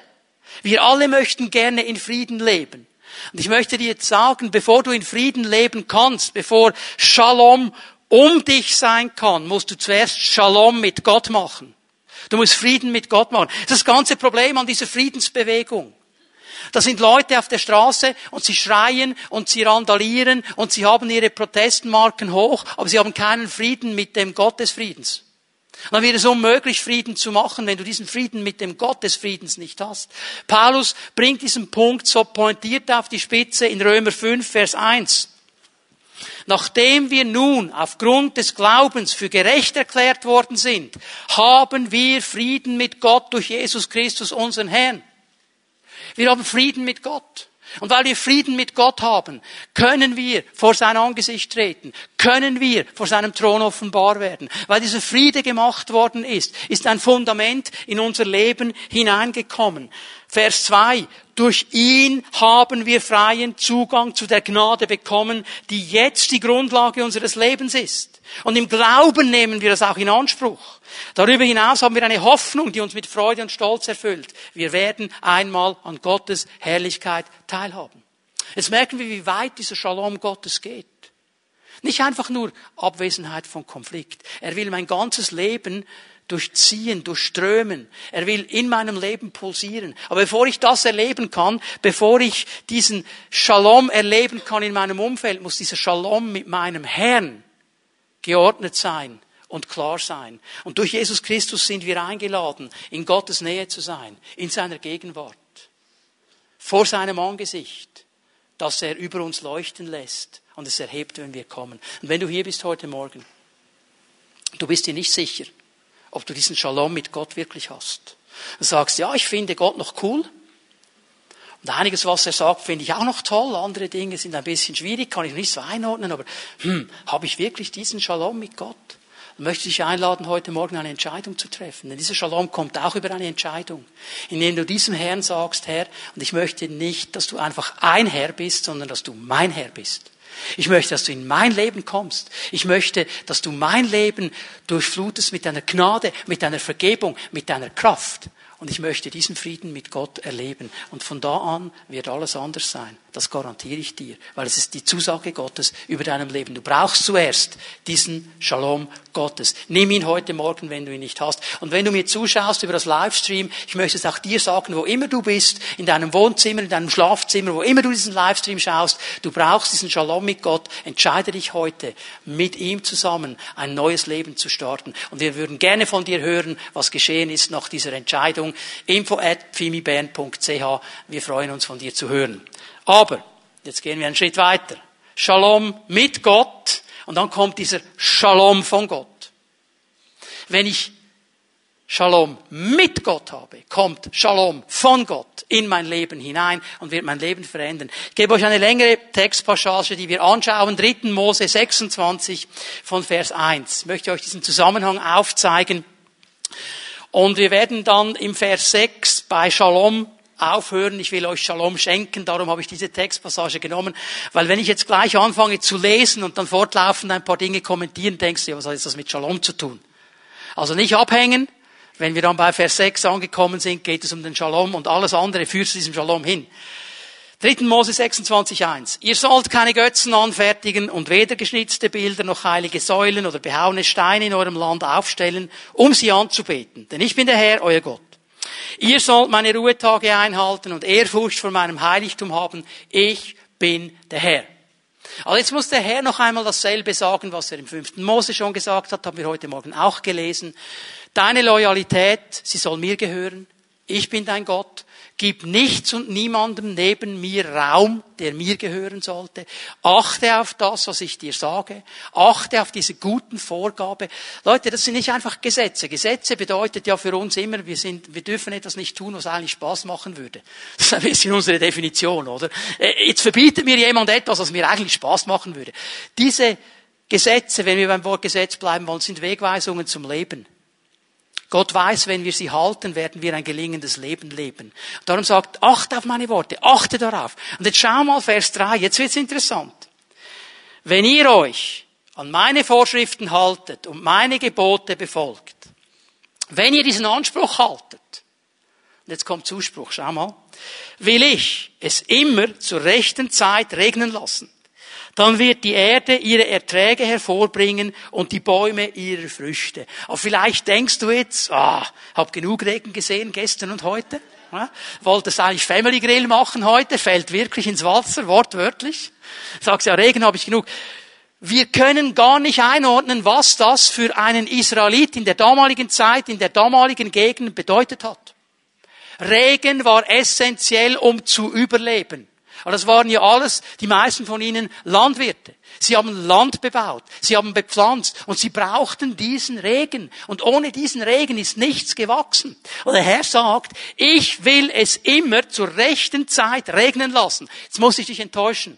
Wir alle möchten gerne in Frieden leben. Und ich möchte dir jetzt sagen, bevor du in Frieden leben kannst, bevor Shalom um dich sein kann, musst du zuerst Shalom mit Gott machen. Du musst Frieden mit Gott machen. Das ist das ganze Problem an dieser Friedensbewegung. Da sind Leute auf der Straße und sie schreien und sie randalieren und sie haben ihre Protestmarken hoch, aber sie haben keinen Frieden mit dem Gott des Friedens. Und dann wird es unmöglich, Frieden zu machen, wenn du diesen Frieden mit dem Gott des Friedens nicht hast. Paulus bringt diesen Punkt so pointiert auf die Spitze in Römer 5, Vers 1. Nachdem wir nun aufgrund des Glaubens für gerecht erklärt worden sind, haben wir Frieden mit Gott durch Jesus Christus, unseren Herrn. Wir haben Frieden mit Gott. Und weil wir Frieden mit Gott haben, können wir vor sein Angesicht treten, können wir vor seinem Thron offenbar werden. Weil dieser Friede gemacht worden ist, ist ein Fundament in unser Leben hineingekommen. Vers 2. Durch ihn haben wir freien Zugang zu der Gnade bekommen, die jetzt die Grundlage unseres Lebens ist. Und im Glauben nehmen wir das auch in Anspruch. Darüber hinaus haben wir eine Hoffnung, die uns mit Freude und Stolz erfüllt. Wir werden einmal an Gottes Herrlichkeit teilhaben. Jetzt merken wir, wie weit dieser Shalom Gottes geht. Nicht einfach nur Abwesenheit von Konflikt. Er will mein ganzes Leben durchziehen, durchströmen. Er will in meinem Leben pulsieren. Aber bevor ich das erleben kann, bevor ich diesen Shalom erleben kann in meinem Umfeld, muss dieser Shalom mit meinem Herrn geordnet sein und klar sein. Und durch Jesus Christus sind wir eingeladen, in Gottes Nähe zu sein, in seiner Gegenwart, vor seinem Angesicht, dass er über uns leuchten lässt und es erhebt, wenn wir kommen. Und wenn du hier bist heute Morgen, du bist dir nicht sicher, ob du diesen Shalom mit Gott wirklich hast. Du sagst, ja, ich finde Gott noch cool. Und einiges, was er sagt, finde ich auch noch toll. Andere Dinge sind ein bisschen schwierig, kann ich nicht so einordnen. Aber hm, habe ich wirklich diesen Shalom mit Gott? Dann möchte ich dich einladen, heute Morgen eine Entscheidung zu treffen. Denn dieser Shalom kommt auch über eine Entscheidung, indem du diesem Herrn sagst, Herr, und ich möchte nicht, dass du einfach ein Herr bist, sondern dass du mein Herr bist. Ich möchte, dass du in mein Leben kommst. Ich möchte, dass du mein Leben durchflutest mit deiner Gnade, mit deiner Vergebung, mit deiner Kraft. Und ich möchte diesen Frieden mit Gott erleben. Und von da an wird alles anders sein. Das garantiere ich dir, weil es ist die Zusage Gottes über deinem Leben. Du brauchst zuerst diesen Shalom Gottes. Nimm ihn heute Morgen, wenn du ihn nicht hast. Und wenn du mir zuschaust über das Livestream, ich möchte es auch dir sagen, wo immer du bist, in deinem Wohnzimmer, in deinem Schlafzimmer, wo immer du diesen Livestream schaust, du brauchst diesen Shalom mit Gott. Entscheide dich heute, mit ihm zusammen ein neues Leben zu starten. Und wir würden gerne von dir hören, was geschehen ist nach dieser Entscheidung. Info at Wir freuen uns von dir zu hören. Aber, jetzt gehen wir einen Schritt weiter. Shalom mit Gott und dann kommt dieser Shalom von Gott. Wenn ich Shalom mit Gott habe, kommt Shalom von Gott in mein Leben hinein und wird mein Leben verändern. Ich gebe euch eine längere Textpassage, die wir anschauen. 3. Mose 26 von Vers 1. Ich möchte euch diesen Zusammenhang aufzeigen. Und wir werden dann im Vers 6 bei Shalom aufhören. Ich will euch Shalom schenken. Darum habe ich diese Textpassage genommen. Weil wenn ich jetzt gleich anfange zu lesen und dann fortlaufend ein paar Dinge kommentieren, denkst du, ja, was hat das mit Shalom zu tun? Also nicht abhängen. Wenn wir dann bei Vers 6 angekommen sind, geht es um den Shalom und alles andere führt zu diesem Shalom hin. 3. Mose 26.1. Ihr sollt keine Götzen anfertigen und weder geschnitzte Bilder noch heilige Säulen oder behauene Steine in eurem Land aufstellen, um sie anzubeten. Denn ich bin der Herr, euer Gott. Ihr sollt meine Ruhetage einhalten und Ehrfurcht vor meinem Heiligtum haben. Ich bin der Herr. Also jetzt muss der Herr noch einmal dasselbe sagen, was er im fünften Mose schon gesagt hat, haben wir heute Morgen auch gelesen. Deine Loyalität, sie soll mir gehören. Ich bin dein Gott. Gib nichts und niemandem neben mir Raum, der mir gehören sollte. Achte auf das, was ich dir sage. Achte auf diese guten Vorgabe. Leute, das sind nicht einfach Gesetze. Gesetze bedeutet ja für uns immer, wir sind, wir dürfen etwas nicht tun, was eigentlich Spaß machen würde. Das ist ein bisschen unsere Definition, oder? Äh, jetzt verbietet mir jemand etwas, was mir eigentlich Spaß machen würde. Diese Gesetze, wenn wir beim Wort Gesetz bleiben wollen, sind Wegweisungen zum Leben. Gott weiß, wenn wir sie halten, werden wir ein gelingendes Leben leben. Darum sagt, achte auf meine Worte, achte darauf. Und jetzt schau mal Vers 3, jetzt wird's interessant. Wenn ihr euch an meine Vorschriften haltet und meine Gebote befolgt, wenn ihr diesen Anspruch haltet, und jetzt kommt Zuspruch, schau mal, will ich es immer zur rechten Zeit regnen lassen dann wird die Erde ihre Erträge hervorbringen und die Bäume ihre Früchte. Aber vielleicht denkst du jetzt, ah, hab genug Regen gesehen gestern und heute. Ja, wolltest eigentlich Family Grill machen heute, fällt wirklich ins Wasser, wortwörtlich. Sagst ja, Regen habe ich genug. Wir können gar nicht einordnen, was das für einen Israelit in der damaligen Zeit, in der damaligen Gegend bedeutet hat. Regen war essentiell, um zu überleben. Aber das waren ja alles, die meisten von ihnen, Landwirte. Sie haben Land bebaut, sie haben bepflanzt und sie brauchten diesen Regen. Und ohne diesen Regen ist nichts gewachsen. Und der Herr sagt, ich will es immer zur rechten Zeit regnen lassen. Jetzt muss ich dich enttäuschen.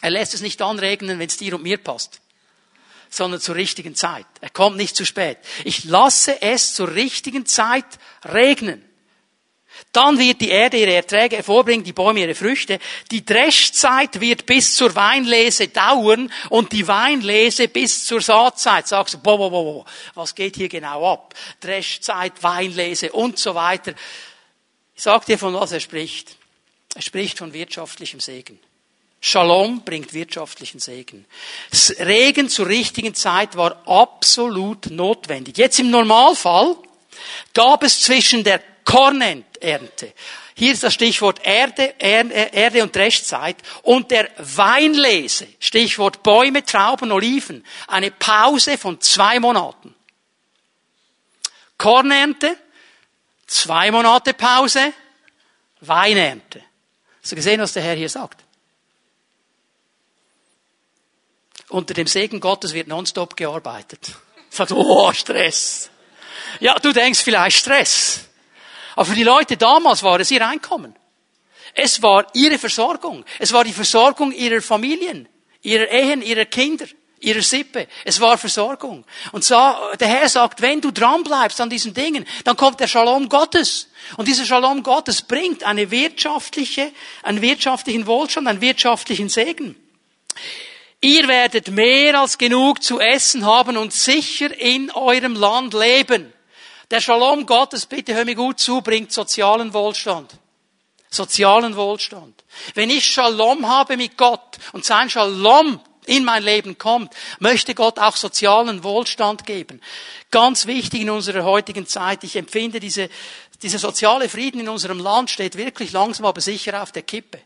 Er lässt es nicht anregnen, wenn es dir und mir passt sondern zur richtigen Zeit. Er kommt nicht zu spät. Ich lasse es zur richtigen Zeit regnen. Dann wird die Erde ihre Erträge hervorbringen, die Bäume ihre Früchte. Die Dreschzeit wird bis zur Weinlese dauern und die Weinlese bis zur Saatzeit. Sagst du, boah, boah, boah, was geht hier genau ab? Dreschzeit, Weinlese und so weiter. Ich sag dir, von was er spricht. Er spricht von wirtschaftlichem Segen. Shalom bringt wirtschaftlichen Segen. Das Regen zur richtigen Zeit war absolut notwendig. Jetzt im Normalfall gab es zwischen der Kornernte. Hier ist das Stichwort Erde, Erde und Dreschzeit. Und der Weinlese, Stichwort Bäume, Trauben, Oliven, eine Pause von zwei Monaten. Kornernte, zwei Monate Pause, Weinernte. Hast du gesehen, was der Herr hier sagt? Unter dem Segen Gottes wird nonstop gearbeitet. Sagt, oh, Stress. Ja, du denkst vielleicht Stress. Aber für die Leute damals war es ihr Einkommen. Es war ihre Versorgung. Es war die Versorgung ihrer Familien, ihrer Ehen, ihrer Kinder, ihrer Sippe. Es war Versorgung. Und so, der Herr sagt, wenn du dran bleibst an diesen Dingen, dann kommt der Shalom Gottes. Und dieser Shalom Gottes bringt eine wirtschaftliche, einen wirtschaftlichen Wohlstand, einen wirtschaftlichen Segen. Ihr werdet mehr als genug zu essen haben und sicher in eurem Land leben. Der Shalom Gottes, bitte hör mir gut zu, bringt sozialen Wohlstand. Sozialen Wohlstand. Wenn ich Shalom habe mit Gott und sein Shalom in mein Leben kommt, möchte Gott auch sozialen Wohlstand geben. Ganz wichtig in unserer heutigen Zeit. Ich empfinde diese, dieser soziale Frieden in unserem Land steht wirklich langsam aber sicher auf der Kippe.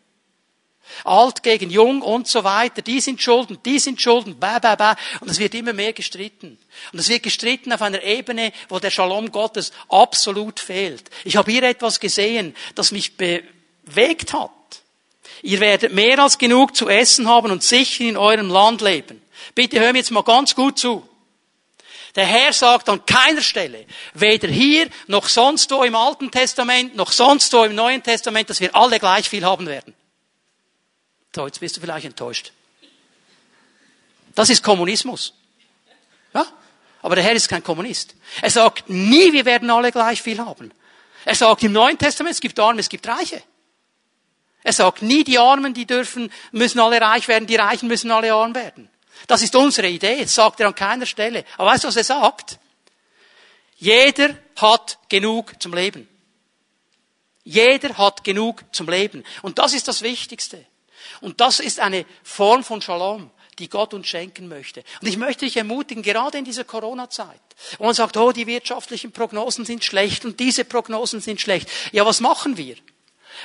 Alt gegen Jung und so weiter. Die sind schulden, die sind schulden, bäh, bäh, bäh. Und es wird immer mehr gestritten. Und es wird gestritten auf einer Ebene, wo der Shalom Gottes absolut fehlt. Ich habe hier etwas gesehen, das mich bewegt hat. Ihr werdet mehr als genug zu essen haben und sicher in eurem Land leben. Bitte hör mir jetzt mal ganz gut zu. Der Herr sagt an keiner Stelle, weder hier noch sonst wo im Alten Testament, noch sonst wo im Neuen Testament, dass wir alle gleich viel haben werden. Jetzt bist du vielleicht enttäuscht. Das ist Kommunismus. Ja? Aber der Herr ist kein Kommunist. Er sagt nie, wir werden alle gleich viel haben. Er sagt im Neuen Testament, es gibt Arme, es gibt Reiche. Er sagt nie, die Armen, die dürfen, müssen alle reich werden, die Reichen müssen alle arm werden. Das ist unsere Idee. Das sagt er an keiner Stelle. Aber weißt du, was er sagt? Jeder hat genug zum Leben. Jeder hat genug zum Leben. Und das ist das Wichtigste. Und das ist eine Form von Shalom, die Gott uns schenken möchte. Und ich möchte dich ermutigen, gerade in dieser Corona-Zeit, wo man sagt, oh, die wirtschaftlichen Prognosen sind schlecht und diese Prognosen sind schlecht. Ja, was machen wir?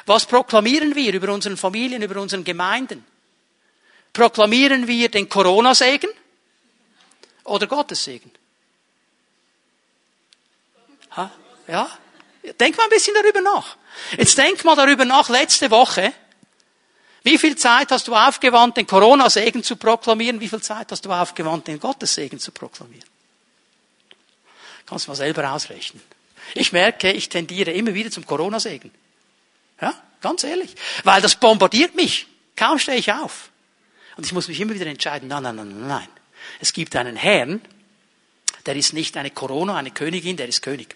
Was proklamieren wir über unseren Familien, über unseren Gemeinden? Proklamieren wir den Corona-Segen oder Gottes Segen? Ha? Ja? Denk mal ein bisschen darüber nach. Jetzt denk mal darüber nach, letzte Woche, wie viel Zeit hast du aufgewandt, den Corona-Segen zu proklamieren? Wie viel Zeit hast du aufgewandt, den Gottes-Segen zu proklamieren? Kannst du mal selber ausrechnen. Ich merke, ich tendiere immer wieder zum Corona-Segen. Ja, ganz ehrlich. Weil das bombardiert mich. Kaum stehe ich auf. Und ich muss mich immer wieder entscheiden, nein, nein, nein, nein. Es gibt einen Herrn, der ist nicht eine Corona, eine Königin, der ist König.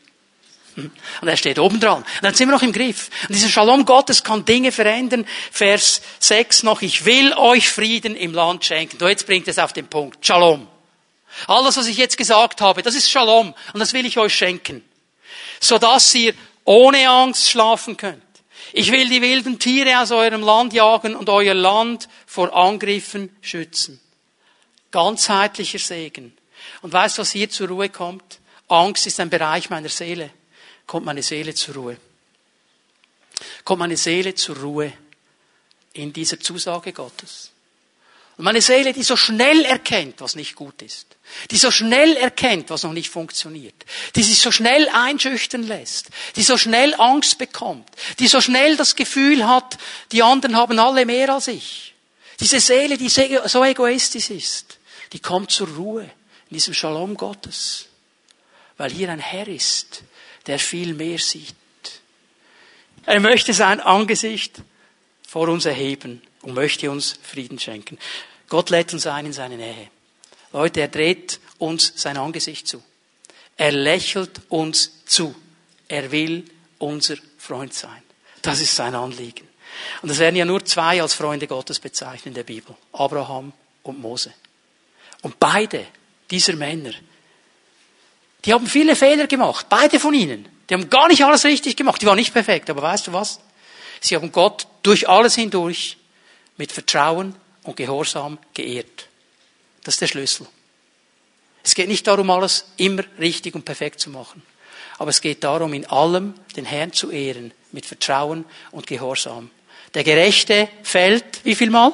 Und er steht oben dran. Und dann sind wir noch im Griff. Und dieser Shalom Gottes kann Dinge verändern. Vers 6 noch, ich will euch Frieden im Land schenken. Und jetzt bringt es auf den Punkt. Shalom. Alles, was ich jetzt gesagt habe, das ist Shalom. Und das will ich euch schenken. Sodass ihr ohne Angst schlafen könnt. Ich will die wilden Tiere aus eurem Land jagen und euer Land vor Angriffen schützen. Ganzheitlicher Segen. Und weißt du, was hier zur Ruhe kommt? Angst ist ein Bereich meiner Seele kommt meine Seele zur Ruhe. Kommt meine Seele zur Ruhe in dieser Zusage Gottes. Und meine Seele, die so schnell erkennt, was nicht gut ist, die so schnell erkennt, was noch nicht funktioniert, die sich so schnell einschüchtern lässt, die so schnell Angst bekommt, die so schnell das Gefühl hat, die anderen haben alle mehr als ich. Diese Seele, die so egoistisch ist, die kommt zur Ruhe in diesem Shalom Gottes, weil hier ein Herr ist, der viel mehr sieht. Er möchte sein Angesicht vor uns erheben und möchte uns Frieden schenken. Gott lädt uns ein in seine Nähe. Leute, er dreht uns sein Angesicht zu. Er lächelt uns zu. Er will unser Freund sein. Das ist sein Anliegen. Und es werden ja nur zwei als Freunde Gottes bezeichnet in der Bibel. Abraham und Mose. Und beide dieser Männer die haben viele Fehler gemacht, beide von ihnen. Die haben gar nicht alles richtig gemacht, die waren nicht perfekt, aber weißt du was? Sie haben Gott durch alles hindurch mit Vertrauen und Gehorsam geehrt. Das ist der Schlüssel. Es geht nicht darum, alles immer richtig und perfekt zu machen. Aber es geht darum, in allem den Herrn zu ehren, mit Vertrauen und Gehorsam. Der Gerechte fällt, wie viel Mal?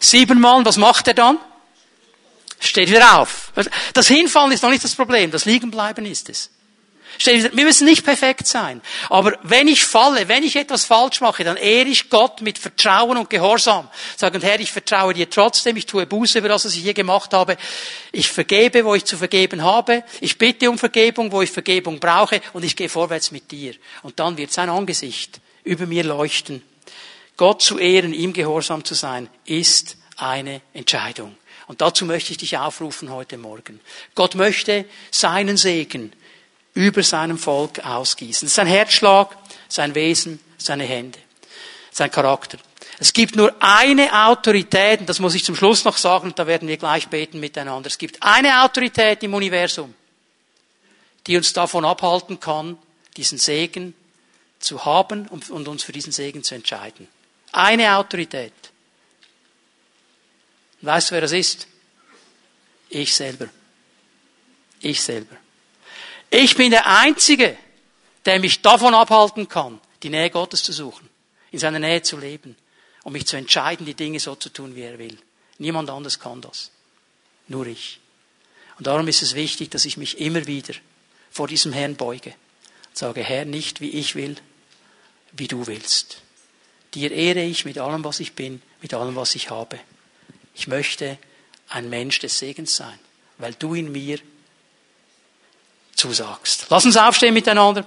Siebenmal. Was macht er dann? Steht wieder auf. Das Hinfallen ist noch nicht das Problem, das Liegenbleiben ist es. Wir müssen nicht perfekt sein. Aber wenn ich falle, wenn ich etwas falsch mache, dann ehre ich Gott mit Vertrauen und Gehorsam. Sagen, Herr, ich vertraue dir trotzdem, ich tue Buße über das, was ich hier gemacht habe. Ich vergebe, wo ich zu vergeben habe. Ich bitte um Vergebung, wo ich Vergebung brauche. Und ich gehe vorwärts mit dir. Und dann wird sein Angesicht über mir leuchten. Gott zu ehren, ihm gehorsam zu sein, ist eine Entscheidung. Und dazu möchte ich dich aufrufen heute Morgen. Gott möchte seinen Segen über seinem Volk ausgießen. Sein Herzschlag, sein Wesen, seine Hände, sein Charakter. Es gibt nur eine Autorität, und das muss ich zum Schluss noch sagen, und da werden wir gleich beten miteinander. Es gibt eine Autorität im Universum, die uns davon abhalten kann, diesen Segen zu haben und uns für diesen Segen zu entscheiden. Eine Autorität. Weißt du, wer das ist? Ich selber. Ich selber. Ich bin der Einzige, der mich davon abhalten kann, die Nähe Gottes zu suchen, in seiner Nähe zu leben und mich zu entscheiden, die Dinge so zu tun, wie er will. Niemand anders kann das. Nur ich. Und darum ist es wichtig, dass ich mich immer wieder vor diesem Herrn beuge und sage, Herr, nicht wie ich will, wie du willst. Dir ehre ich mit allem, was ich bin, mit allem, was ich habe. Ich möchte ein Mensch des Segens sein, weil du in mir zusagst. Lass uns aufstehen miteinander.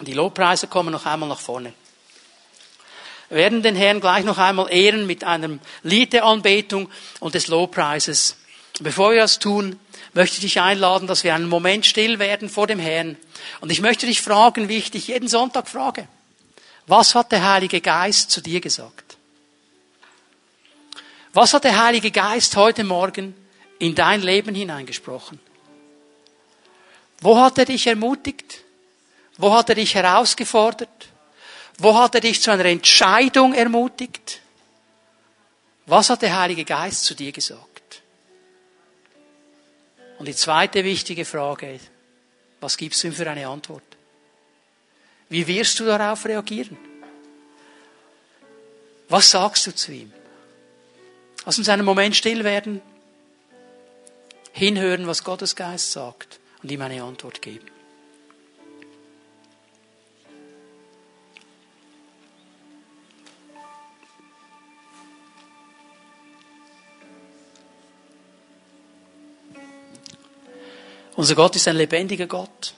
Die Lobpreise kommen noch einmal nach vorne. Wir werden den Herrn gleich noch einmal ehren mit einem Lied der Anbetung und des Lobpreises. Bevor wir das tun, möchte ich dich einladen, dass wir einen Moment still werden vor dem Herrn. Und ich möchte dich fragen, wie ich dich jeden Sonntag frage. Was hat der Heilige Geist zu dir gesagt? Was hat der Heilige Geist heute Morgen in dein Leben hineingesprochen? Wo hat er dich ermutigt? Wo hat er dich herausgefordert? Wo hat er dich zu einer Entscheidung ermutigt? Was hat der Heilige Geist zu dir gesagt? Und die zweite wichtige Frage ist, was gibst du ihm für eine Antwort? Wie wirst du darauf reagieren? Was sagst du zu ihm? Lass uns einen Moment still werden, hinhören, was Gottes Geist sagt und ihm eine Antwort geben. Unser Gott ist ein lebendiger Gott,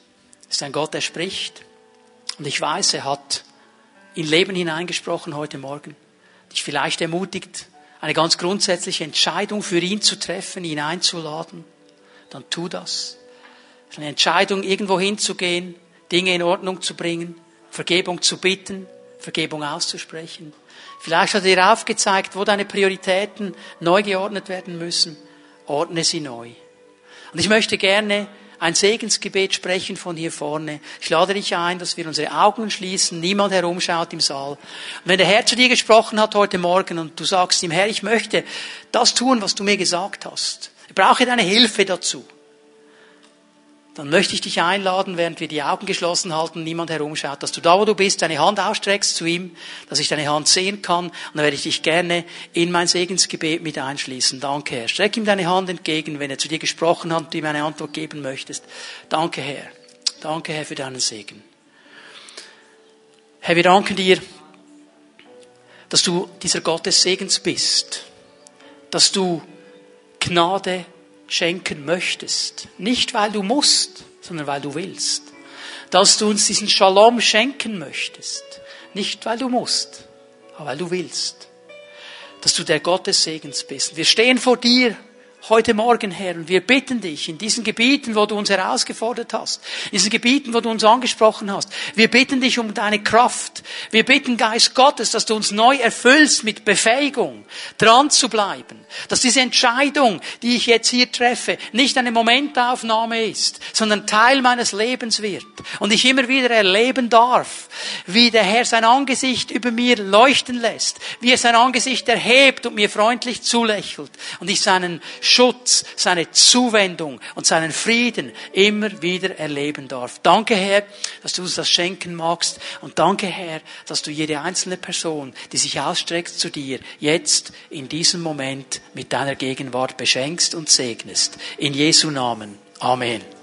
ist ein Gott, der spricht. Und ich weiß, er hat in Leben hineingesprochen heute Morgen. Dich vielleicht ermutigt, eine ganz grundsätzliche Entscheidung für ihn zu treffen, ihn einzuladen. Dann tu das. Eine Entscheidung, irgendwo hinzugehen, Dinge in Ordnung zu bringen, Vergebung zu bitten, Vergebung auszusprechen. Vielleicht hat er dir aufgezeigt, wo deine Prioritäten neu geordnet werden müssen. Ordne sie neu. Und ich möchte gerne ein Segensgebet sprechen von hier vorne. Ich lade dich ein, dass wir unsere Augen schließen, niemand herumschaut im Saal. Und wenn der Herr zu dir gesprochen hat heute Morgen und du sagst ihm, Herr, ich möchte das tun, was du mir gesagt hast. Ich brauche deine Hilfe dazu dann möchte ich dich einladen, während wir die Augen geschlossen halten, niemand herumschaut, dass du da, wo du bist, deine Hand ausstreckst zu ihm, dass ich deine Hand sehen kann. Und dann werde ich dich gerne in mein Segensgebet mit einschließen. Danke, Herr. Streck ihm deine Hand entgegen, wenn er zu dir gesprochen hat und ihm eine Antwort geben möchtest. Danke, Herr. Danke, Herr, für deinen Segen. Herr, wir danken dir, dass du dieser Gott des Segens bist, dass du Gnade schenken möchtest. Nicht weil du musst, sondern weil du willst. Dass du uns diesen Shalom schenken möchtest. Nicht weil du musst, aber weil du willst. Dass du der Gott des Segens bist. Wir stehen vor dir heute Morgen, Herr, und wir bitten dich in diesen Gebieten, wo du uns herausgefordert hast, in diesen Gebieten, wo du uns angesprochen hast, wir bitten dich um deine Kraft. Wir bitten, Geist Gottes, dass du uns neu erfüllst mit Befähigung, dran zu bleiben. Dass diese Entscheidung, die ich jetzt hier treffe, nicht eine Momentaufnahme ist, sondern Teil meines Lebens wird. Und ich immer wieder erleben darf, wie der Herr sein Angesicht über mir leuchten lässt, wie er sein Angesicht erhebt und mir freundlich zulächelt und ich seinen Schutz, seine Zuwendung und seinen Frieden immer wieder erleben darf. Danke, Herr, dass du uns das schenken magst. Und danke, Herr, dass du jede einzelne Person, die sich ausstreckt zu dir, jetzt in diesem Moment mit deiner Gegenwart beschenkst und segnest. In Jesu Namen. Amen.